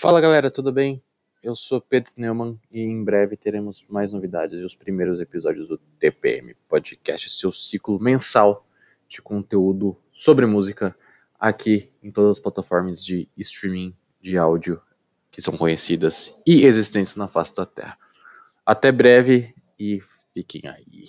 Fala galera, tudo bem? Eu sou Pedro Neumann e em breve teremos mais novidades e os primeiros episódios do TPM Podcast, seu ciclo mensal de conteúdo sobre música aqui em todas as plataformas de streaming de áudio que são conhecidas e existentes na face da Terra. Até breve e fiquem aí.